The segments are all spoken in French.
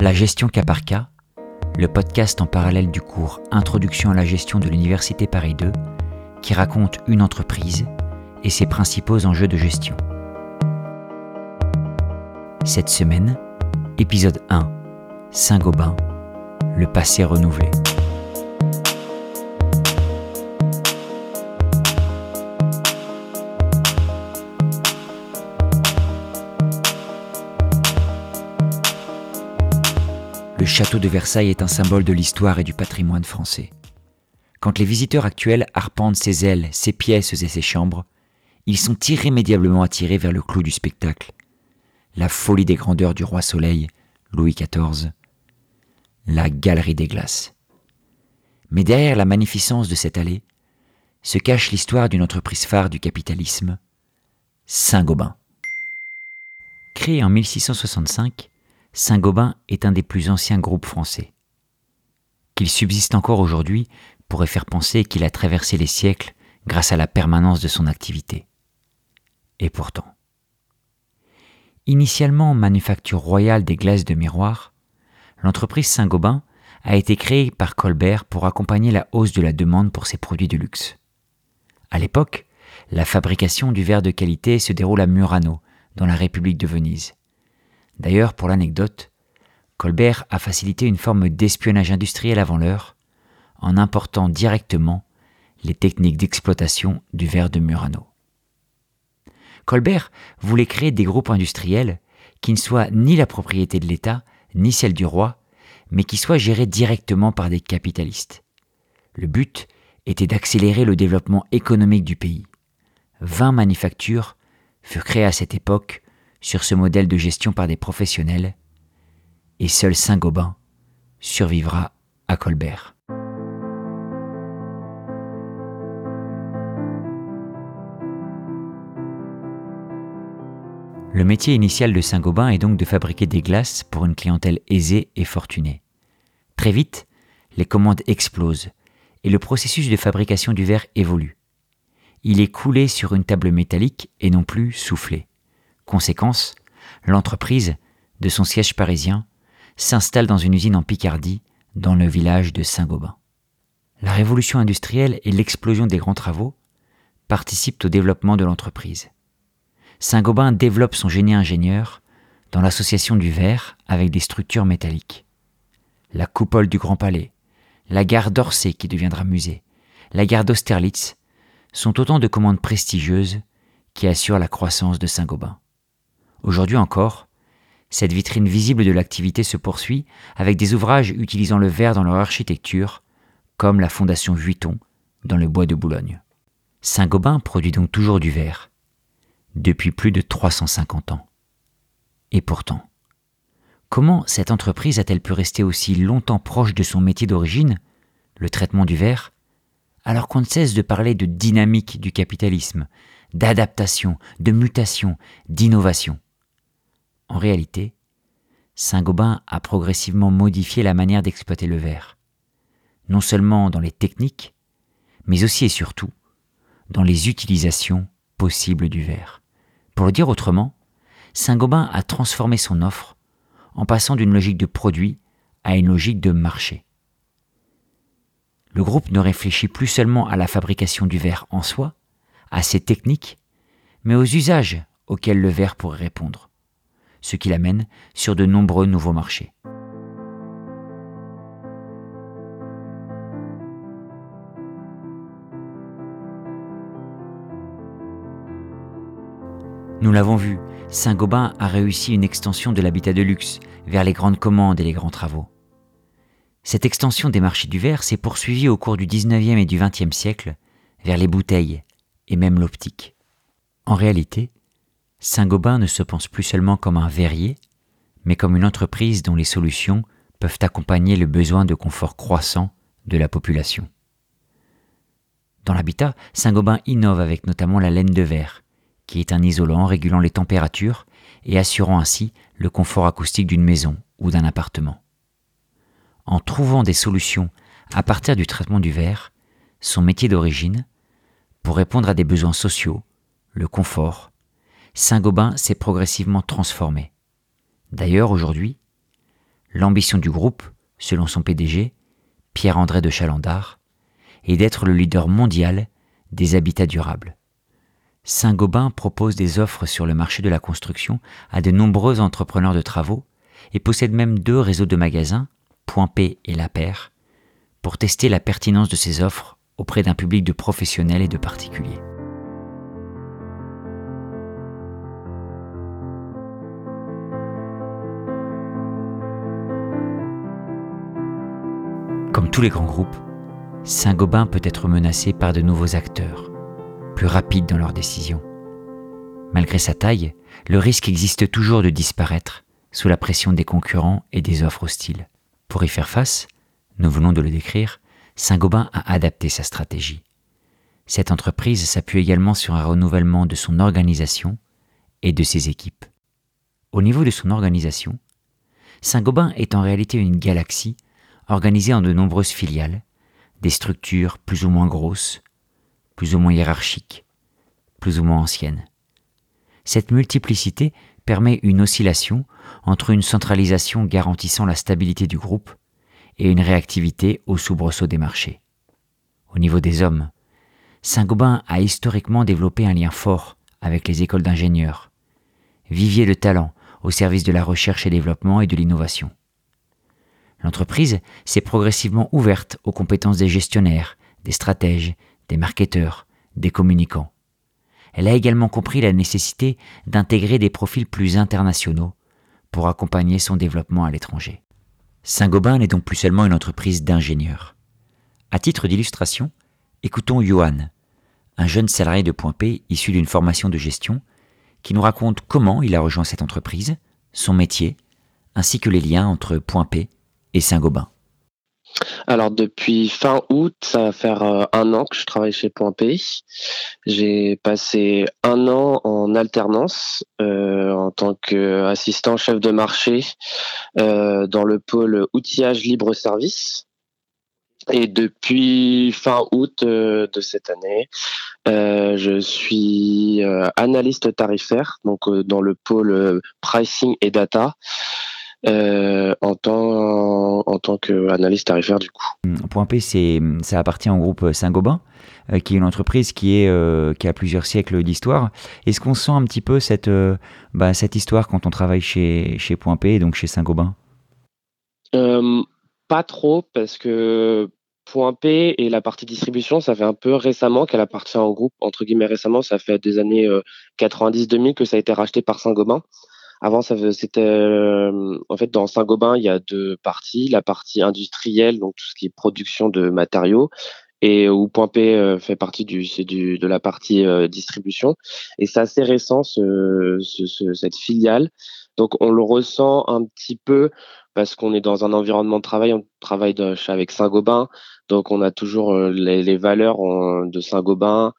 La gestion cas par cas, le podcast en parallèle du cours Introduction à la gestion de l'Université Paris 2, qui raconte une entreprise et ses principaux enjeux de gestion. Cette semaine, épisode 1, Saint-Gobain, le passé renouvelé. Château de Versailles est un symbole de l'histoire et du patrimoine français. Quand les visiteurs actuels arpentent ses ailes, ses pièces et ses chambres, ils sont irrémédiablement attirés vers le clou du spectacle, la folie des grandeurs du roi Soleil, Louis XIV, la galerie des glaces. Mais derrière la magnificence de cette allée se cache l'histoire d'une entreprise phare du capitalisme, Saint-Gobain. Créé en 1665, Saint-Gobain est un des plus anciens groupes français. Qu'il subsiste encore aujourd'hui pourrait faire penser qu'il a traversé les siècles grâce à la permanence de son activité. Et pourtant. Initialement manufacture royale des glaces de miroir, l'entreprise Saint-Gobain a été créée par Colbert pour accompagner la hausse de la demande pour ses produits de luxe. À l'époque, la fabrication du verre de qualité se déroule à Murano, dans la République de Venise. D'ailleurs, pour l'anecdote, Colbert a facilité une forme d'espionnage industriel avant l'heure en important directement les techniques d'exploitation du verre de Murano. Colbert voulait créer des groupes industriels qui ne soient ni la propriété de l'État, ni celle du roi, mais qui soient gérés directement par des capitalistes. Le but était d'accélérer le développement économique du pays. Vingt manufactures furent créées à cette époque sur ce modèle de gestion par des professionnels, et seul Saint-Gobain survivra à Colbert. Le métier initial de Saint-Gobain est donc de fabriquer des glaces pour une clientèle aisée et fortunée. Très vite, les commandes explosent et le processus de fabrication du verre évolue. Il est coulé sur une table métallique et non plus soufflé. Conséquence, l'entreprise, de son siège parisien, s'installe dans une usine en Picardie, dans le village de Saint-Gobain. La révolution industrielle et l'explosion des grands travaux participent au développement de l'entreprise. Saint-Gobain développe son génie ingénieur dans l'association du verre avec des structures métalliques. La coupole du Grand Palais, la gare d'Orsay qui deviendra musée, la gare d'Austerlitz sont autant de commandes prestigieuses qui assurent la croissance de Saint-Gobain. Aujourd'hui encore, cette vitrine visible de l'activité se poursuit avec des ouvrages utilisant le verre dans leur architecture, comme la Fondation Vuitton dans le bois de Boulogne. Saint-Gobain produit donc toujours du verre, depuis plus de 350 ans. Et pourtant, comment cette entreprise a-t-elle pu rester aussi longtemps proche de son métier d'origine, le traitement du verre, alors qu'on ne cesse de parler de dynamique du capitalisme, d'adaptation, de mutation, d'innovation? En réalité, Saint-Gobain a progressivement modifié la manière d'exploiter le verre, non seulement dans les techniques, mais aussi et surtout dans les utilisations possibles du verre. Pour le dire autrement, Saint-Gobain a transformé son offre en passant d'une logique de produit à une logique de marché. Le groupe ne réfléchit plus seulement à la fabrication du verre en soi, à ses techniques, mais aux usages auxquels le verre pourrait répondre ce qui l'amène sur de nombreux nouveaux marchés. Nous l'avons vu, Saint-Gobain a réussi une extension de l'habitat de luxe vers les grandes commandes et les grands travaux. Cette extension des marchés du verre s'est poursuivie au cours du 19e et du 20e siècle vers les bouteilles et même l'optique. En réalité, Saint-Gobain ne se pense plus seulement comme un verrier, mais comme une entreprise dont les solutions peuvent accompagner le besoin de confort croissant de la population. Dans l'habitat, Saint-Gobain innove avec notamment la laine de verre, qui est un isolant régulant les températures et assurant ainsi le confort acoustique d'une maison ou d'un appartement. En trouvant des solutions à partir du traitement du verre, son métier d'origine, pour répondre à des besoins sociaux, le confort, Saint-Gobain s'est progressivement transformé. D'ailleurs, aujourd'hui, L'ambition du groupe, selon son PDG, Pierre-André de Chalandard, est d'être le leader mondial des habitats durables. Saint-Gobain propose des offres sur le marché de la construction à de nombreux entrepreneurs de travaux et possède même deux réseaux de magasins, Point P et La Paire, pour tester la pertinence de ses offres auprès d'un public de professionnels et de particuliers. Tous les grands groupes, Saint-Gobain peut être menacé par de nouveaux acteurs, plus rapides dans leurs décisions. Malgré sa taille, le risque existe toujours de disparaître sous la pression des concurrents et des offres hostiles. Pour y faire face, nous venons de le décrire, Saint-Gobain a adapté sa stratégie. Cette entreprise s'appuie également sur un renouvellement de son organisation et de ses équipes. Au niveau de son organisation, Saint-Gobain est en réalité une galaxie organisée en de nombreuses filiales, des structures plus ou moins grosses, plus ou moins hiérarchiques, plus ou moins anciennes. Cette multiplicité permet une oscillation entre une centralisation garantissant la stabilité du groupe et une réactivité au soubresaut des marchés. Au niveau des hommes, Saint-Gobain a historiquement développé un lien fort avec les écoles d'ingénieurs, vivier de talent au service de la recherche et développement et de l'innovation. L'entreprise s'est progressivement ouverte aux compétences des gestionnaires, des stratèges, des marketeurs, des communicants. Elle a également compris la nécessité d'intégrer des profils plus internationaux pour accompagner son développement à l'étranger. Saint-Gobain n'est donc plus seulement une entreprise d'ingénieurs. À titre d'illustration, écoutons Johan, un jeune salarié de Point P issu d'une formation de gestion, qui nous raconte comment il a rejoint cette entreprise, son métier, ainsi que les liens entre Point P et Saint-Gobain. Alors depuis fin août, ça va faire euh, un an que je travaille chez Point P. J'ai passé un an en alternance euh, en tant qu'assistant chef de marché euh, dans le pôle outillage libre service. Et depuis fin août de cette année, je suis analyste tarifaire, donc dans le pôle pricing et data. En tant en tant qu'analyste tarifaire du coup. Hum, Point P, ça appartient au groupe Saint-Gobain, euh, qui est une entreprise qui est euh, qui a plusieurs siècles d'histoire. Est-ce qu'on sent un petit peu cette bah, cette histoire quand on travaille chez chez Point P, donc chez Saint-Gobain? Pas trop parce que Point P et la partie distribution, ça fait un peu récemment qu'elle appartient au groupe, entre guillemets récemment, ça fait des années 90-2000 que ça a été racheté par Saint-Gobain. Avant, c'était euh, en fait dans Saint-Gobain, il y a deux parties, la partie industrielle, donc tout ce qui est production de matériaux, et où Point P euh, fait partie du, du de la partie euh, distribution. Et c'est assez récent ce, ce, cette filiale, donc on le ressent un petit peu parce qu'on est dans un environnement de travail, on travaille avec Saint-Gobain, donc on a toujours les, les valeurs de Saint-Gobain,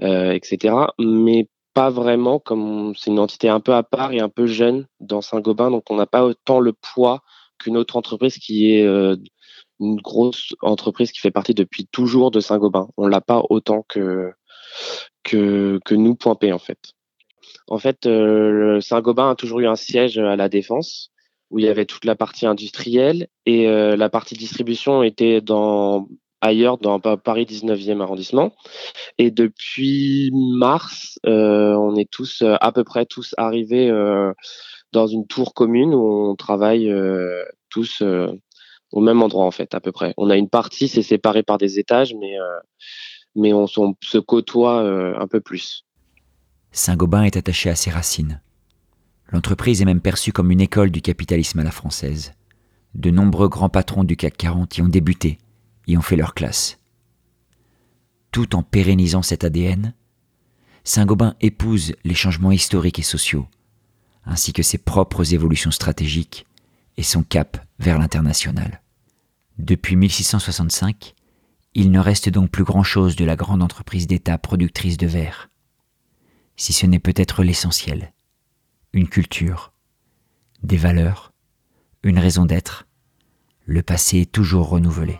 etc. Mais pas vraiment, comme c'est une entité un peu à part et un peu jeune dans Saint-Gobain, donc on n'a pas autant le poids qu'une autre entreprise qui est euh, une grosse entreprise qui fait partie depuis toujours de Saint-Gobain. On l'a pas autant que, que, nous, Point P, en fait. En fait, euh, Saint-Gobain a toujours eu un siège à la Défense où il y avait toute la partie industrielle et euh, la partie distribution était dans ailleurs dans Paris 19e arrondissement. Et depuis mars, euh, on est tous euh, à peu près tous arrivés euh, dans une tour commune où on travaille tous au même endroit en fait à peu près. On a une partie, c'est séparé par des étages, mais mais on, on se côtoie un peu plus. Saint-Gobain est attaché à ses racines. L'entreprise est même perçue comme une école du capitalisme à la française. De nombreux grands patrons du CAC 40 y ont débuté ont fait leur classe. Tout en pérennisant cet ADN, Saint-Gobain épouse les changements historiques et sociaux, ainsi que ses propres évolutions stratégiques et son cap vers l'international. Depuis 1665, il ne reste donc plus grand-chose de la grande entreprise d'État productrice de verre, si ce n'est peut-être l'essentiel, une culture, des valeurs, une raison d'être, le passé est toujours renouvelé.